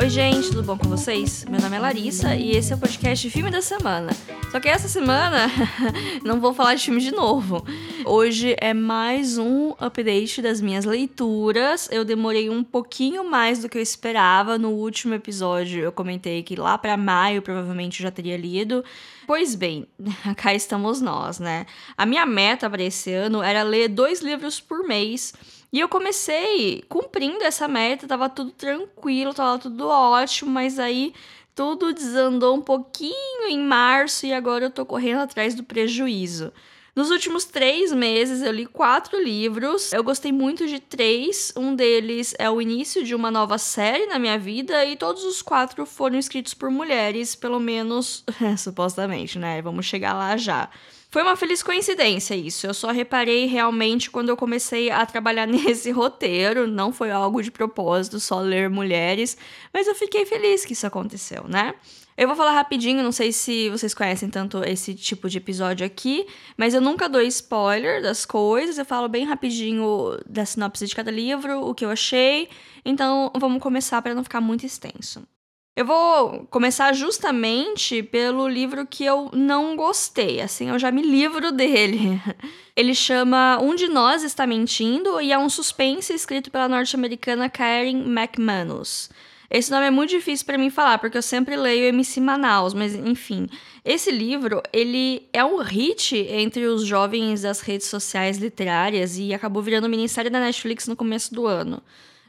Oi, gente, tudo bom com vocês? Meu nome é Larissa e esse é o podcast Filme da Semana. Só que essa semana não vou falar de filme de novo. Hoje é mais um update das minhas leituras. Eu demorei um pouquinho mais do que eu esperava. No último episódio eu comentei que lá para maio provavelmente já teria lido. Pois bem, cá estamos nós, né? A minha meta para esse ano era ler dois livros por mês. E eu comecei cumprindo essa meta, tava tudo tranquilo, tava tudo ótimo, mas aí tudo desandou um pouquinho em março e agora eu tô correndo atrás do prejuízo. Nos últimos três meses eu li quatro livros. Eu gostei muito de três. Um deles é o início de uma nova série na minha vida, e todos os quatro foram escritos por mulheres, pelo menos supostamente, né? Vamos chegar lá já. Foi uma feliz coincidência isso. Eu só reparei realmente quando eu comecei a trabalhar nesse roteiro. Não foi algo de propósito, só ler mulheres. Mas eu fiquei feliz que isso aconteceu, né? Eu vou falar rapidinho, não sei se vocês conhecem tanto esse tipo de episódio aqui, mas eu nunca dou spoiler das coisas, eu falo bem rapidinho da sinopse de cada livro, o que eu achei. Então, vamos começar para não ficar muito extenso. Eu vou começar justamente pelo livro que eu não gostei, assim, eu já me livro dele. Ele chama Um de Nós Está Mentindo e é um suspense escrito pela norte-americana Karen McManus. Esse nome é muito difícil para mim falar, porque eu sempre leio MC Manaus, mas enfim. Esse livro, ele é um hit entre os jovens das redes sociais literárias e acabou virando minissérie da Netflix no começo do ano.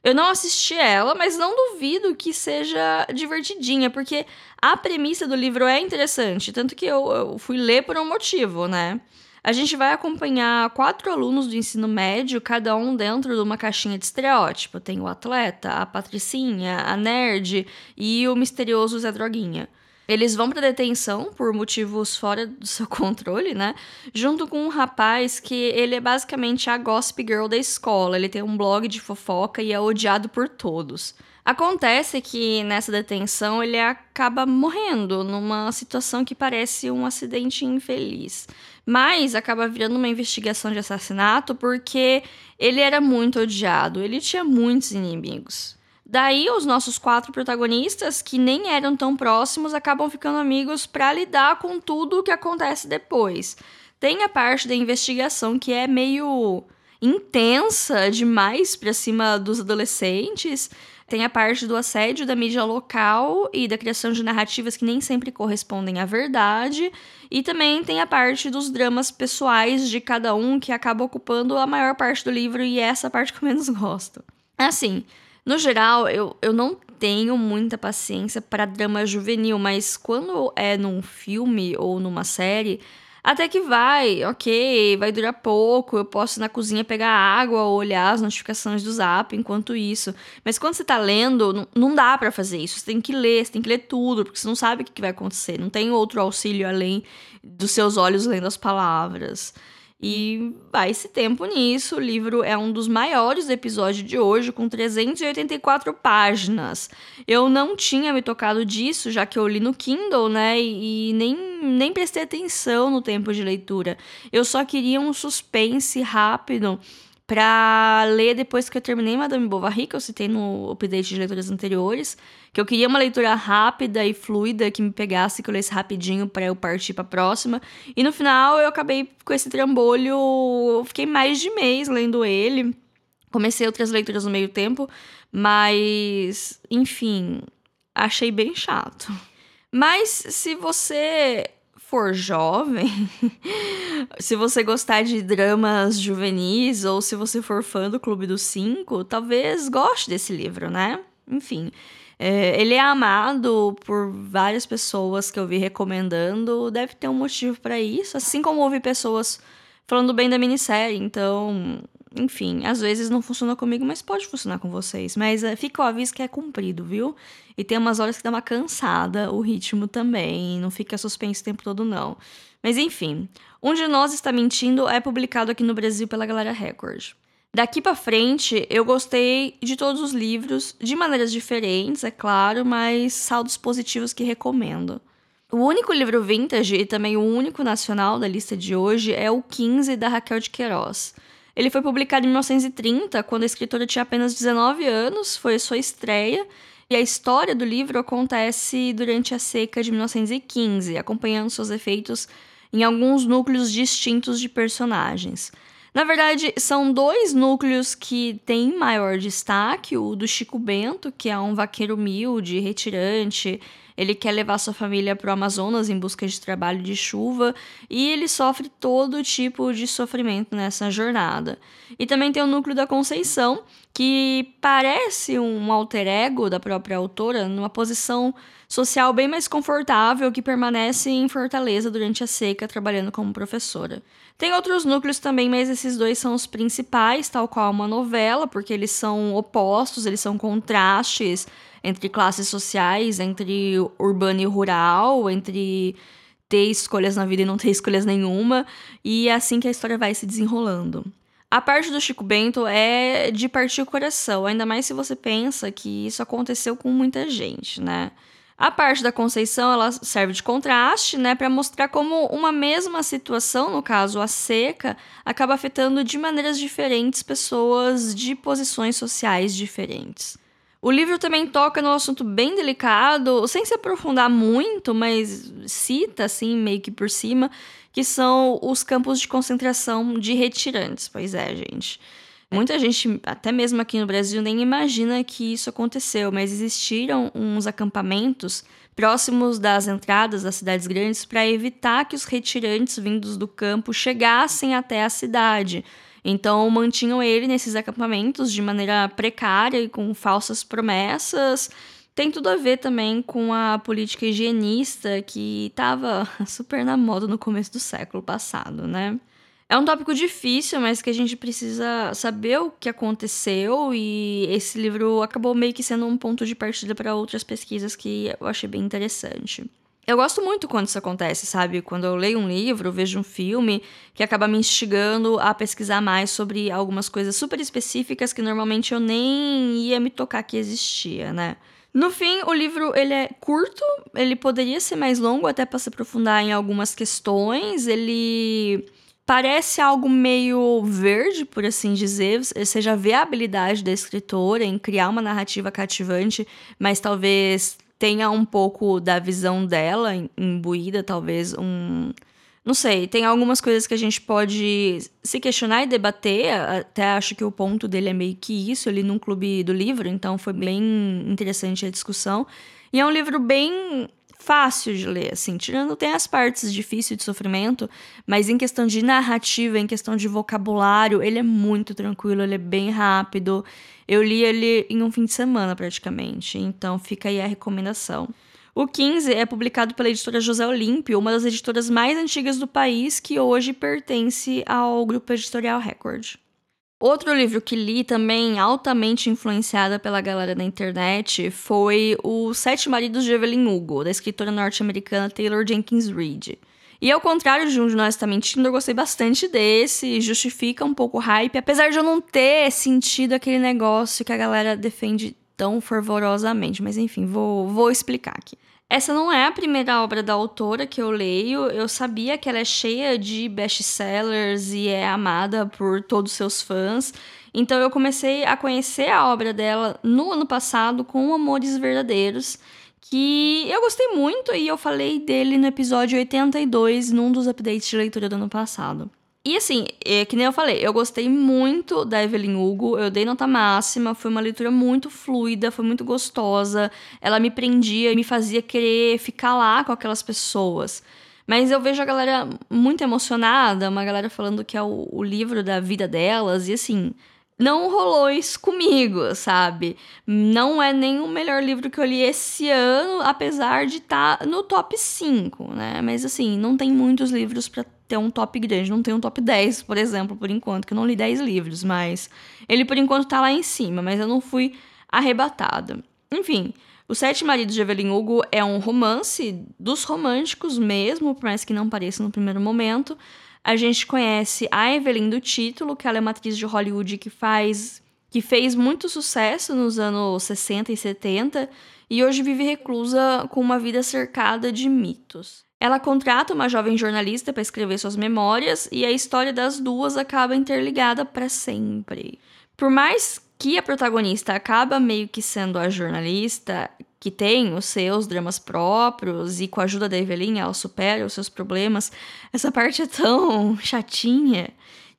Eu não assisti ela, mas não duvido que seja divertidinha, porque a premissa do livro é interessante, tanto que eu, eu fui ler por um motivo, né? A gente vai acompanhar quatro alunos do ensino médio, cada um dentro de uma caixinha de estereótipo. Tem o atleta, a patricinha, a nerd e o misterioso Zé Droguinha. Eles vão para detenção por motivos fora do seu controle, né? Junto com um rapaz que ele é basicamente a gossip girl da escola. Ele tem um blog de fofoca e é odiado por todos. Acontece que nessa detenção ele acaba morrendo numa situação que parece um acidente infeliz. Mas acaba virando uma investigação de assassinato porque ele era muito odiado, ele tinha muitos inimigos. Daí, os nossos quatro protagonistas, que nem eram tão próximos, acabam ficando amigos para lidar com tudo o que acontece depois. Tem a parte da investigação que é meio intensa demais para cima dos adolescentes. Tem a parte do assédio da mídia local e da criação de narrativas que nem sempre correspondem à verdade. E também tem a parte dos dramas pessoais de cada um, que acaba ocupando a maior parte do livro, e é essa parte que eu menos gosto. Assim, no geral, eu, eu não tenho muita paciência para drama juvenil, mas quando é num filme ou numa série, até que vai, ok, vai durar pouco, eu posso ir na cozinha pegar água ou olhar as notificações do zap enquanto isso. Mas quando você tá lendo, não, não dá para fazer isso. Você tem que ler, você tem que ler tudo, porque você não sabe o que vai acontecer. Não tem outro auxílio além dos seus olhos lendo as palavras. E vai esse tempo nisso. O livro é um dos maiores do de hoje, com 384 páginas. Eu não tinha me tocado disso, já que eu li no Kindle, né? E nem, nem prestei atenção no tempo de leitura. Eu só queria um suspense rápido para ler depois que eu terminei Madame Bovary, que eu citei no update de leituras anteriores, que eu queria uma leitura rápida e fluida que me pegasse, que eu lesse rapidinho para eu partir para próxima. E no final eu acabei com esse trambolho, fiquei mais de mês lendo ele. Comecei outras leituras no meio tempo, mas enfim, achei bem chato. Mas se você for jovem, se você gostar de dramas juvenis ou se você for fã do Clube dos Cinco, talvez goste desse livro, né? Enfim, é, ele é amado por várias pessoas que eu vi recomendando, deve ter um motivo para isso, assim como houve pessoas falando bem da minissérie, então enfim, às vezes não funciona comigo, mas pode funcionar com vocês. Mas uh, fica o aviso que é cumprido, viu? E tem umas horas que dá uma cansada, o ritmo também, não fica suspenso o tempo todo, não. Mas enfim, Um de Nós Está Mentindo é publicado aqui no Brasil pela Galera Record. Daqui para frente, eu gostei de todos os livros, de maneiras diferentes, é claro, mas saldos positivos que recomendo. O único livro vintage e também o único nacional da lista de hoje é o 15 da Raquel de Queiroz. Ele foi publicado em 1930, quando a escritora tinha apenas 19 anos, foi sua estreia, E a história do livro acontece durante a seca de 1915, acompanhando seus efeitos em alguns núcleos distintos de personagens. Na verdade, são dois núcleos que têm maior destaque: o do Chico Bento, que é um vaqueiro humilde, retirante, ele quer levar sua família para o Amazonas em busca de trabalho de chuva e ele sofre todo tipo de sofrimento nessa jornada. E também tem o núcleo da Conceição, que parece um alter ego da própria autora, numa posição social bem mais confortável, que permanece em Fortaleza durante a seca, trabalhando como professora. Tem outros núcleos também, mas esses dois são os principais, tal qual uma novela, porque eles são opostos, eles são contrastes entre classes sociais, entre urbano e rural, entre ter escolhas na vida e não ter escolhas nenhuma, e é assim que a história vai se desenrolando. A parte do Chico Bento é de partir o coração, ainda mais se você pensa que isso aconteceu com muita gente, né? A parte da Conceição, ela serve de contraste, né, para mostrar como uma mesma situação, no caso a seca, acaba afetando de maneiras diferentes pessoas de posições sociais diferentes. O livro também toca num assunto bem delicado, sem se aprofundar muito, mas cita, assim, meio que por cima, que são os campos de concentração de retirantes. Pois é, gente. Muita gente, até mesmo aqui no Brasil, nem imagina que isso aconteceu, mas existiram uns acampamentos próximos das entradas das cidades grandes para evitar que os retirantes vindos do campo chegassem até a cidade então mantinham ele nesses acampamentos de maneira precária e com falsas promessas. Tem tudo a ver também com a política higienista que estava super na moda no começo do século passado, né? É um tópico difícil, mas que a gente precisa saber o que aconteceu e esse livro acabou meio que sendo um ponto de partida para outras pesquisas que eu achei bem interessante. Eu gosto muito quando isso acontece, sabe? Quando eu leio um livro, vejo um filme que acaba me instigando a pesquisar mais sobre algumas coisas super específicas que normalmente eu nem ia me tocar que existia, né? No fim, o livro ele é curto, ele poderia ser mais longo até para se aprofundar em algumas questões. Ele parece algo meio verde, por assim dizer. Você já vê a habilidade da escritora em criar uma narrativa cativante, mas talvez tenha um pouco da visão dela imbuída, talvez um. Não sei, tem algumas coisas que a gente pode se questionar e debater. Até acho que o ponto dele é meio que isso, ali num clube do livro, então foi bem interessante a discussão. E é um livro bem fácil de ler, assim, tirando tem as partes difíceis de sofrimento, mas em questão de narrativa, em questão de vocabulário, ele é muito tranquilo, ele é bem rápido. Eu li ele em um fim de semana praticamente, então fica aí a recomendação. O 15 é publicado pela editora José Olímpio, uma das editoras mais antigas do país, que hoje pertence ao grupo editorial Record. Outro livro que li também, altamente influenciada pela galera da internet, foi O Sete Maridos de Evelyn Hugo, da escritora norte-americana Taylor Jenkins Reid. E ao contrário de Um de Nós Tá Mentindo, eu gostei bastante desse, justifica um pouco o hype, apesar de eu não ter sentido aquele negócio que a galera defende tão fervorosamente. Mas enfim, vou, vou explicar aqui. Essa não é a primeira obra da autora que eu leio. Eu sabia que ela é cheia de best-sellers e é amada por todos seus fãs. Então eu comecei a conhecer a obra dela no ano passado com Amores Verdadeiros que eu gostei muito e eu falei dele no episódio 82, num dos updates de leitura do ano passado. E assim, é, que nem eu falei, eu gostei muito da Evelyn Hugo, eu dei nota máxima, foi uma leitura muito fluida, foi muito gostosa, ela me prendia e me fazia querer ficar lá com aquelas pessoas. Mas eu vejo a galera muito emocionada, uma galera falando que é o, o livro da vida delas, e assim, não rolou isso comigo, sabe? Não é nem o melhor livro que eu li esse ano, apesar de estar tá no top 5, né? Mas assim, não tem muitos livros para ter um top grande. Não tem um top 10, por exemplo, por enquanto, que eu não li 10 livros, mas ele por enquanto tá lá em cima, mas eu não fui arrebatada. Enfim, O Sete Maridos de Evelyn Hugo é um romance dos românticos mesmo, por mais que não pareça no primeiro momento. A gente conhece a Evelyn do título, que ela é uma atriz de Hollywood que faz que fez muito sucesso nos anos 60 e 70 e hoje vive reclusa com uma vida cercada de mitos. Ela contrata uma jovem jornalista para escrever suas memórias e a história das duas acaba interligada para sempre. Por mais que a protagonista acaba meio que sendo a jornalista que tem os seus dramas próprios e com a ajuda da Evelyn ela supera os seus problemas. Essa parte é tão chatinha.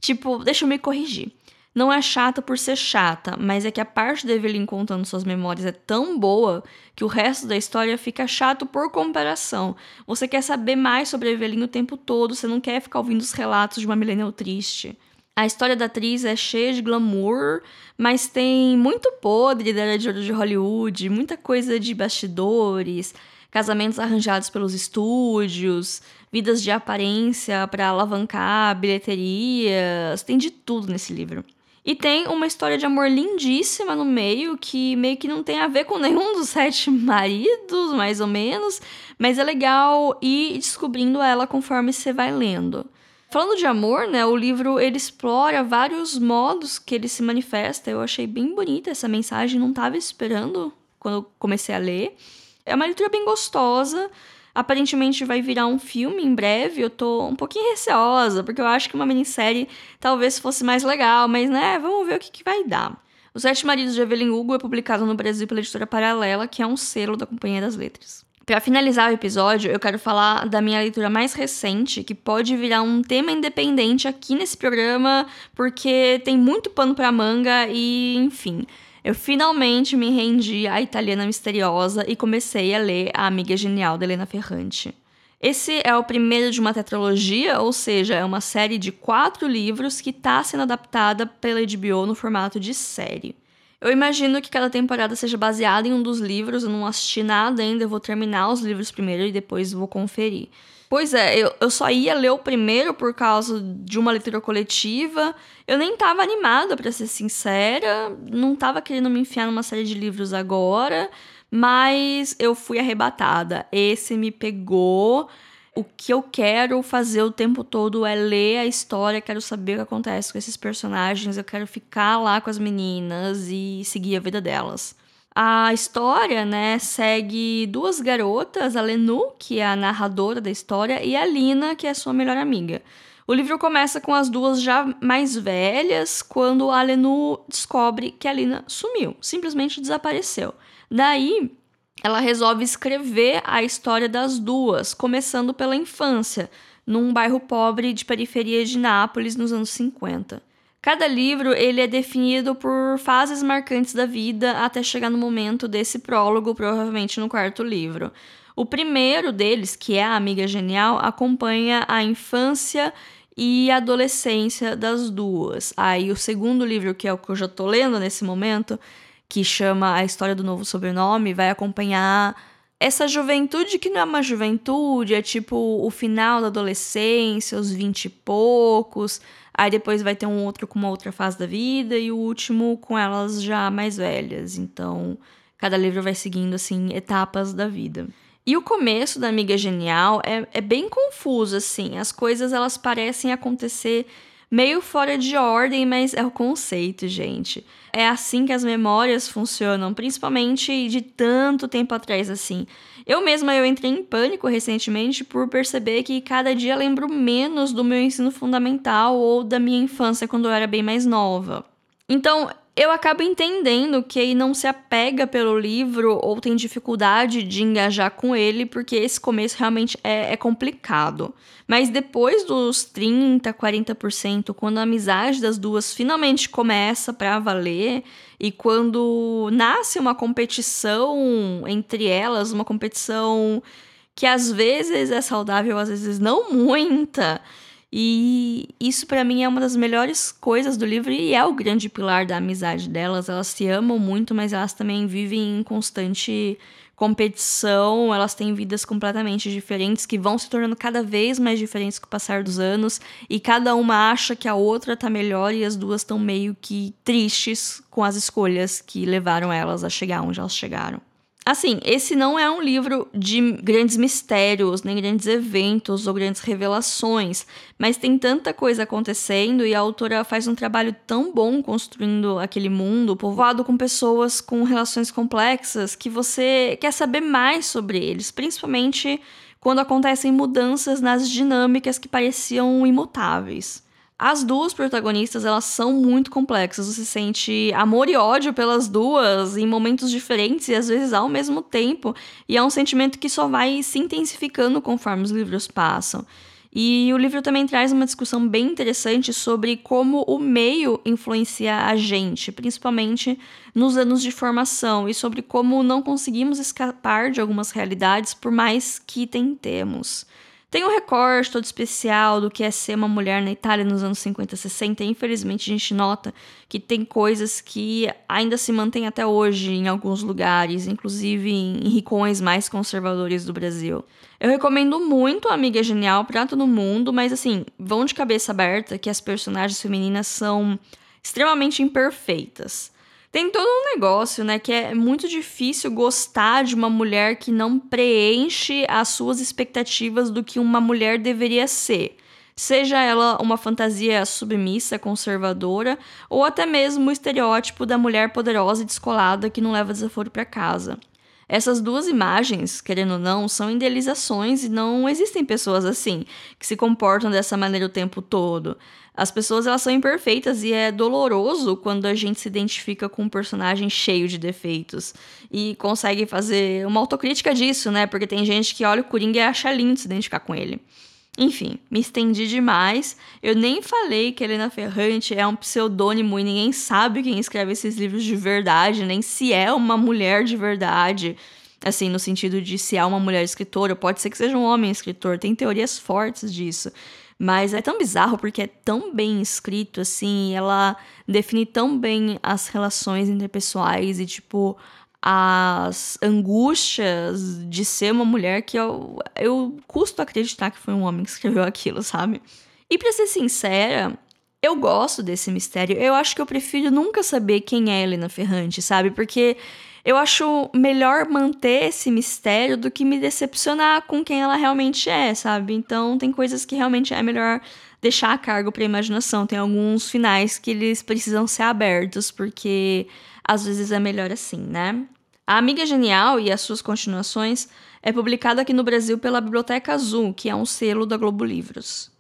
Tipo, deixa eu me corrigir. Não é chata por ser chata, mas é que a parte da Evelyn contando suas memórias é tão boa que o resto da história fica chato por comparação. Você quer saber mais sobre a Evelyn o tempo todo, você não quer ficar ouvindo os relatos de uma millennial triste. A história da atriz é cheia de glamour, mas tem muito podre da era de ouro de Hollywood, muita coisa de bastidores, casamentos arranjados pelos estúdios, vidas de aparência para alavancar bilheterias, tem de tudo nesse livro. E tem uma história de amor lindíssima no meio, que meio que não tem a ver com nenhum dos sete maridos, mais ou menos, mas é legal ir descobrindo ela conforme você vai lendo. Falando de amor, né, o livro ele explora vários modos que ele se manifesta. Eu achei bem bonita essa mensagem, não estava esperando quando comecei a ler. É uma leitura bem gostosa. Aparentemente vai virar um filme em breve. Eu tô um pouquinho receosa, porque eu acho que uma minissérie talvez fosse mais legal, mas né, vamos ver o que, que vai dar. Os Sete Maridos de Evelyn Hugo é publicado no Brasil pela editora Paralela, que é um selo da Companhia das Letras. Para finalizar o episódio, eu quero falar da minha leitura mais recente, que pode virar um tema independente aqui nesse programa, porque tem muito pano para manga e, enfim. Eu finalmente me rendi à Italiana Misteriosa e comecei a ler A Amiga Genial de Helena Ferrante. Esse é o primeiro de uma tetralogia, ou seja, é uma série de quatro livros que está sendo adaptada pela HBO no formato de série. Eu imagino que cada temporada seja baseada em um dos livros, eu não assisti nada ainda, eu vou terminar os livros primeiro e depois vou conferir. Pois é, eu, eu só ia ler o primeiro por causa de uma leitura coletiva. Eu nem tava animada, para ser sincera. Não tava querendo me enfiar numa série de livros agora. Mas eu fui arrebatada. Esse me pegou. O que eu quero fazer o tempo todo é ler a história, quero saber o que acontece com esses personagens, eu quero ficar lá com as meninas e seguir a vida delas. A história, né, segue duas garotas, a Lenu, que é a narradora da história, e a Lina, que é sua melhor amiga. O livro começa com as duas já mais velhas, quando a Lenu descobre que a Lina sumiu, simplesmente desapareceu. Daí, ela resolve escrever a história das duas, começando pela infância, num bairro pobre de periferia de Nápoles nos anos 50. Cada livro ele é definido por fases marcantes da vida até chegar no momento desse prólogo, provavelmente no quarto livro. O primeiro deles, que é a Amiga Genial, acompanha a infância e adolescência das duas. Aí o segundo livro, que é o que eu já tô lendo nesse momento, que chama A História do Novo Sobrenome, vai acompanhar essa juventude que não é uma juventude, é tipo o final da adolescência, os vinte e poucos, Aí depois vai ter um outro com uma outra fase da vida e o último com elas já mais velhas. Então, cada livro vai seguindo assim etapas da vida. E o começo da Amiga Genial é, é bem confuso, assim. As coisas elas parecem acontecer meio fora de ordem, mas é o conceito, gente. É assim que as memórias funcionam, principalmente de tanto tempo atrás assim. Eu mesma eu entrei em pânico recentemente por perceber que cada dia lembro menos do meu ensino fundamental ou da minha infância quando eu era bem mais nova. Então, eu acabo entendendo que não se apega pelo livro ou tem dificuldade de engajar com ele, porque esse começo realmente é, é complicado. Mas depois dos 30, 40%, quando a amizade das duas finalmente começa para valer e quando nasce uma competição entre elas, uma competição que às vezes é saudável, às vezes não muita e isso para mim é uma das melhores coisas do livro e é o grande pilar da amizade delas. Elas se amam muito, mas elas também vivem em constante competição, elas têm vidas completamente diferentes que vão se tornando cada vez mais diferentes com o passar dos anos e cada uma acha que a outra tá melhor e as duas estão meio que tristes com as escolhas que levaram elas a chegar onde elas chegaram. Assim, esse não é um livro de grandes mistérios, nem grandes eventos ou grandes revelações, mas tem tanta coisa acontecendo e a autora faz um trabalho tão bom construindo aquele mundo, povoado com pessoas com relações complexas, que você quer saber mais sobre eles, principalmente quando acontecem mudanças nas dinâmicas que pareciam imutáveis. As duas protagonistas, elas são muito complexas. Você sente amor e ódio pelas duas em momentos diferentes e às vezes ao mesmo tempo. E é um sentimento que só vai se intensificando conforme os livros passam. E o livro também traz uma discussão bem interessante sobre como o meio influencia a gente, principalmente nos anos de formação, e sobre como não conseguimos escapar de algumas realidades por mais que tentemos. Tem um recorte todo especial do que é ser uma mulher na Itália nos anos 50 e 60, e infelizmente a gente nota que tem coisas que ainda se mantêm até hoje em alguns lugares, inclusive em ricões mais conservadores do Brasil. Eu recomendo muito a Amiga Genial para todo mundo, mas assim, vão de cabeça aberta que as personagens femininas são extremamente imperfeitas. Tem todo um negócio, né, que é muito difícil gostar de uma mulher que não preenche as suas expectativas do que uma mulher deveria ser. Seja ela uma fantasia submissa, conservadora, ou até mesmo o estereótipo da mulher poderosa e descolada que não leva desaforo para casa. Essas duas imagens, querendo ou não, são idealizações e não existem pessoas assim, que se comportam dessa maneira o tempo todo. As pessoas elas são imperfeitas e é doloroso quando a gente se identifica com um personagem cheio de defeitos e consegue fazer uma autocrítica disso, né? Porque tem gente que olha o Coringa e acha lindo se identificar com ele. Enfim, me estendi demais. Eu nem falei que Helena Ferrante é um pseudônimo e ninguém sabe quem escreve esses livros de verdade, nem se é uma mulher de verdade. Assim, no sentido de se é uma mulher escritora, pode ser que seja um homem escritor, tem teorias fortes disso. Mas é tão bizarro porque é tão bem escrito, assim, ela define tão bem as relações interpessoais e, tipo, as angústias de ser uma mulher que eu, eu custo acreditar que foi um homem que escreveu aquilo, sabe? E para ser sincera, eu gosto desse mistério. Eu acho que eu prefiro nunca saber quem é Helena Ferrante, sabe? Porque eu acho melhor manter esse mistério do que me decepcionar com quem ela realmente é, sabe? Então tem coisas que realmente é melhor deixar a cargo para imaginação. Tem alguns finais que eles precisam ser abertos, porque às vezes é melhor assim, né? A Amiga Genial e as suas continuações é publicada aqui no Brasil pela Biblioteca Azul, que é um selo da Globo Livros.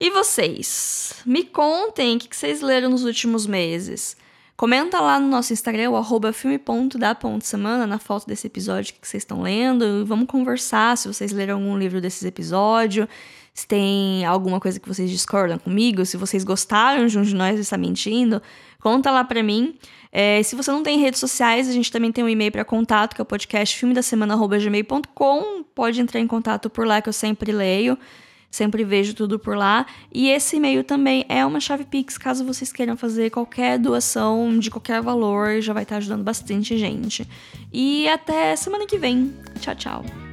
E vocês? Me contem o que vocês leram nos últimos meses. Comenta lá no nosso Instagram, o arroba filme.da.semana, na foto desse episódio que vocês estão lendo. Vamos conversar se vocês leram algum livro desses episódios, se tem alguma coisa que vocês discordam comigo, se vocês gostaram de um de nós está mentindo, conta lá pra mim. É, se você não tem redes sociais, a gente também tem um e-mail para contato, que é o podcast filme da semana@gmail.com. Pode entrar em contato por lá que eu sempre leio. Sempre vejo tudo por lá. E esse e-mail também é uma chave Pix, caso vocês queiram fazer qualquer doação de qualquer valor, já vai estar ajudando bastante gente. E até semana que vem. Tchau, tchau.